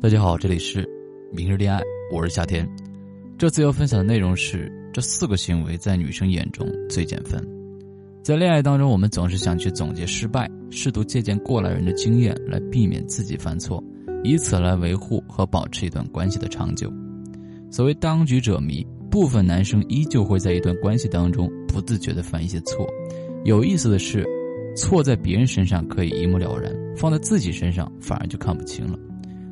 大家好，这里是明日恋爱，我是夏天。这次要分享的内容是这四个行为在女生眼中最减分。在恋爱当中，我们总是想去总结失败，试图借鉴过来人的经验来避免自己犯错，以此来维护和保持一段关系的长久。所谓当局者迷，部分男生依旧会在一段关系当中不自觉地犯一些错。有意思的是，错在别人身上可以一目了然，放在自己身上反而就看不清了。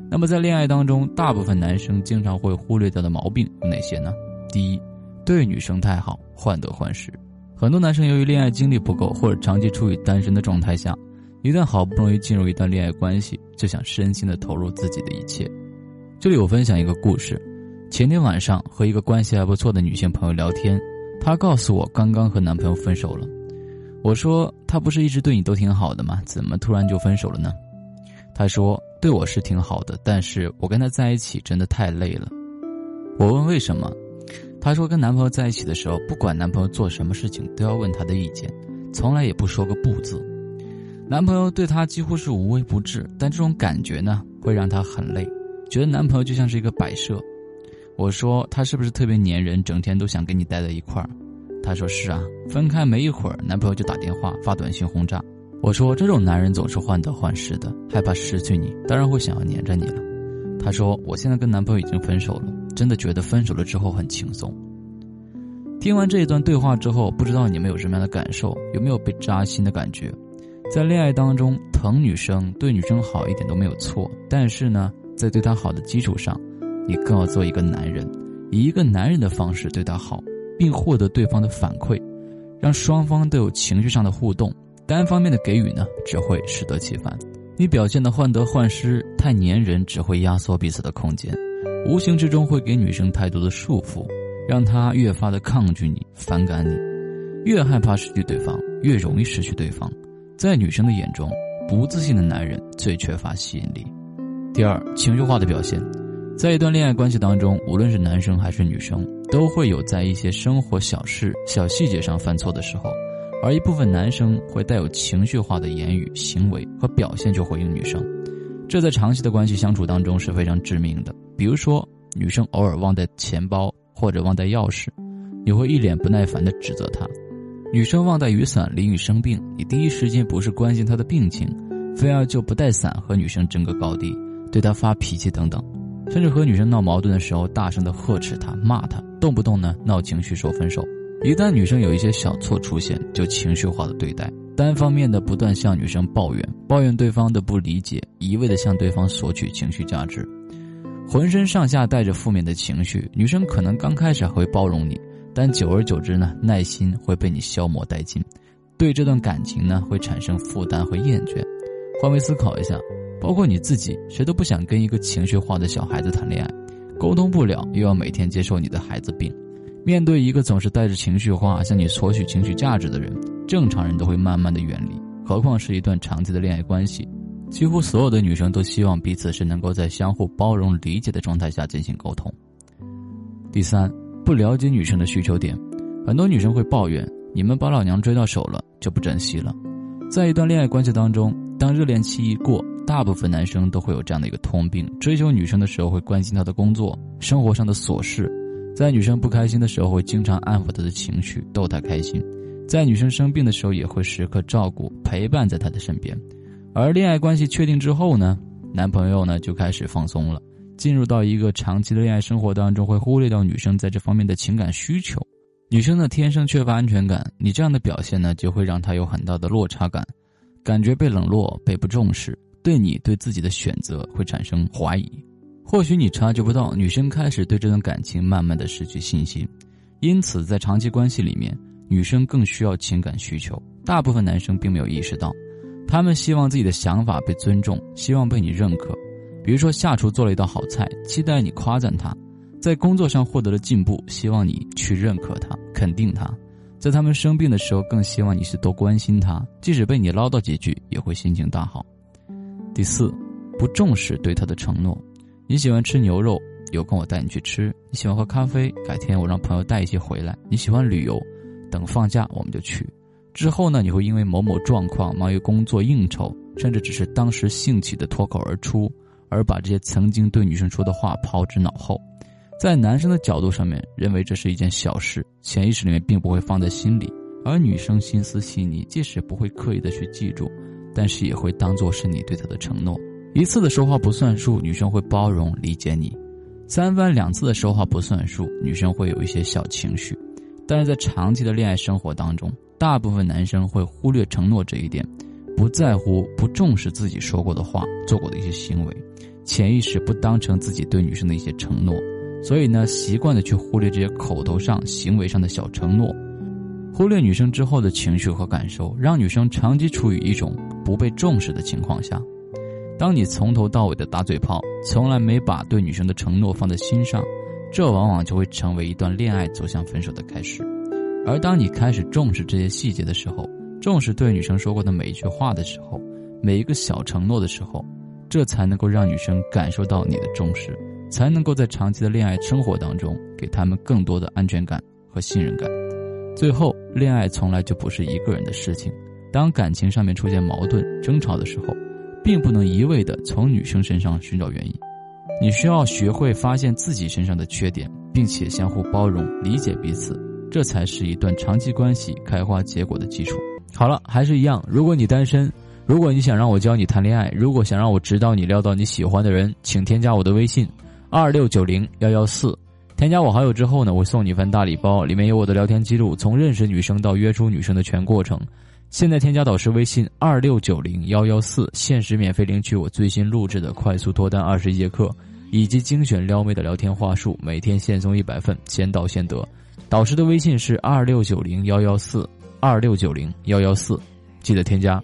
那么在恋爱当中，大部分男生经常会忽略掉的毛病有哪些呢？第一，对女生太好，患得患失。很多男生由于恋爱经历不够，或者长期处于单身的状态下，一旦好不容易进入一段恋爱关系，就想身心的投入自己的一切。这里我分享一个故事：前天晚上和一个关系还不错的女性朋友聊天，她告诉我刚刚和男朋友分手了。我说：“他不是一直对你都挺好的吗？怎么突然就分手了呢？”她说。对我是挺好的，但是我跟他在一起真的太累了。我问为什么，她说跟男朋友在一起的时候，不管男朋友做什么事情都要问他的意见，从来也不说个不字。男朋友对她几乎是无微不至，但这种感觉呢，会让她很累，觉得男朋友就像是一个摆设。我说他是不是特别粘人，整天都想跟你待在一块儿？她说是啊，分开没一会儿，男朋友就打电话发短信轰炸。我说这种男人总是患得患失的，害怕失去你，当然会想要黏着你了。他说我现在跟男朋友已经分手了，真的觉得分手了之后很轻松。听完这一段对话之后，不知道你们有什么样的感受？有没有被扎心的感觉？在恋爱当中，疼女生、对女生好一点都没有错，但是呢，在对她好的基础上，你更要做一个男人，以一个男人的方式对她好，并获得对方的反馈，让双方都有情绪上的互动。单方面的给予呢，只会适得其反。你表现的患得患失、太粘人，只会压缩彼此的空间，无形之中会给女生太多的束缚，让她越发的抗拒你、反感你。越害怕失去对方，越容易失去对方。在女生的眼中，不自信的男人最缺乏吸引力。第二，情绪化的表现，在一段恋爱关系当中，无论是男生还是女生，都会有在一些生活小事、小细节上犯错的时候。而一部分男生会带有情绪化的言语、行为和表现去回应女生，这在长期的关系相处当中是非常致命的。比如说，女生偶尔忘带钱包或者忘带钥匙，你会一脸不耐烦地指责她；女生忘带雨伞淋雨生病，你第一时间不是关心她的病情，非要就不带伞和女生争个高低，对她发脾气等等，甚至和女生闹矛盾的时候大声地呵斥她、骂她，动不动呢闹情绪说分手。一旦女生有一些小错出现，就情绪化的对待，单方面的不断向女生抱怨，抱怨对方的不理解，一味的向对方索取情绪价值，浑身上下带着负面的情绪。女生可能刚开始还会包容你，但久而久之呢，耐心会被你消磨殆尽，对这段感情呢会产生负担和厌倦。换位思考一下，包括你自己，谁都不想跟一个情绪化的小孩子谈恋爱，沟通不了，又要每天接受你的孩子病。面对一个总是带着情绪化向你索取情绪价值的人，正常人都会慢慢的远离，何况是一段长期的恋爱关系。几乎所有的女生都希望彼此是能够在相互包容理解的状态下进行沟通。第三，不了解女生的需求点，很多女生会抱怨你们把老娘追到手了就不珍惜了。在一段恋爱关系当中，当热恋期一过，大部分男生都会有这样的一个通病：追求女生的时候会关心她的工作、生活上的琐事。在女生不开心的时候，会经常安抚她的情绪，逗她开心；在女生生病的时候，也会时刻照顾、陪伴在她的身边。而恋爱关系确定之后呢，男朋友呢就开始放松了，进入到一个长期的恋爱生活当中，会忽略掉女生在这方面的情感需求。女生呢天生缺乏安全感，你这样的表现呢，就会让她有很大的落差感，感觉被冷落、被不重视，对你对自己的选择会产生怀疑。或许你察觉不到，女生开始对这段感情慢慢的失去信心，因此在长期关系里面，女生更需要情感需求。大部分男生并没有意识到，他们希望自己的想法被尊重，希望被你认可。比如说下厨做了一道好菜，期待你夸赞他；在工作上获得了进步，希望你去认可他、肯定他；在他们生病的时候，更希望你是多关心他，即使被你唠叨几句，也会心情大好。第四，不重视对他的承诺。你喜欢吃牛肉，有空我带你去吃；你喜欢喝咖啡，改天我让朋友带一些回来；你喜欢旅游，等放假我们就去。之后呢，你会因为某某状况忙于工作应酬，甚至只是当时兴起的脱口而出，而把这些曾经对女生说的话抛之脑后。在男生的角度上面，认为这是一件小事，潜意识里面并不会放在心里；而女生心思细腻，即使不会刻意的去记住，但是也会当做是你对她的承诺。一次的说话不算数，女生会包容理解你；三番两次的说话不算数，女生会有一些小情绪。但是在长期的恋爱生活当中，大部分男生会忽略承诺这一点，不在乎、不重视自己说过的话、做过的一些行为，潜意识不当成自己对女生的一些承诺。所以呢，习惯的去忽略这些口头上、行为上的小承诺，忽略女生之后的情绪和感受，让女生长期处于一种不被重视的情况下。当你从头到尾的打嘴炮，从来没把对女生的承诺放在心上，这往往就会成为一段恋爱走向分手的开始。而当你开始重视这些细节的时候，重视对女生说过的每一句话的时候，每一个小承诺的时候，这才能够让女生感受到你的重视。才能够在长期的恋爱生活当中，给他们更多的安全感和信任感。最后，恋爱从来就不是一个人的事情。当感情上面出现矛盾、争吵的时候，并不能一味的从女生身上寻找原因。你需要学会发现自己身上的缺点，并且相互包容、理解彼此，这才是一段长期关系开花结果的基础。好了，还是一样，如果你单身，如果你想让我教你谈恋爱，如果想让我指导你撩到你喜欢的人，请添加我的微信。二六九零幺幺四，添加我好友之后呢，我送你一份大礼包，里面有我的聊天记录，从认识女生到约出女生的全过程。现在添加导师微信二六九零幺幺四，限时免费领取我最新录制的快速脱单二十一节课，以及精选撩妹的聊天话术，每天限送一百份，先到先得。导师的微信是二六九零幺幺四二六九零幺幺四，记得添加。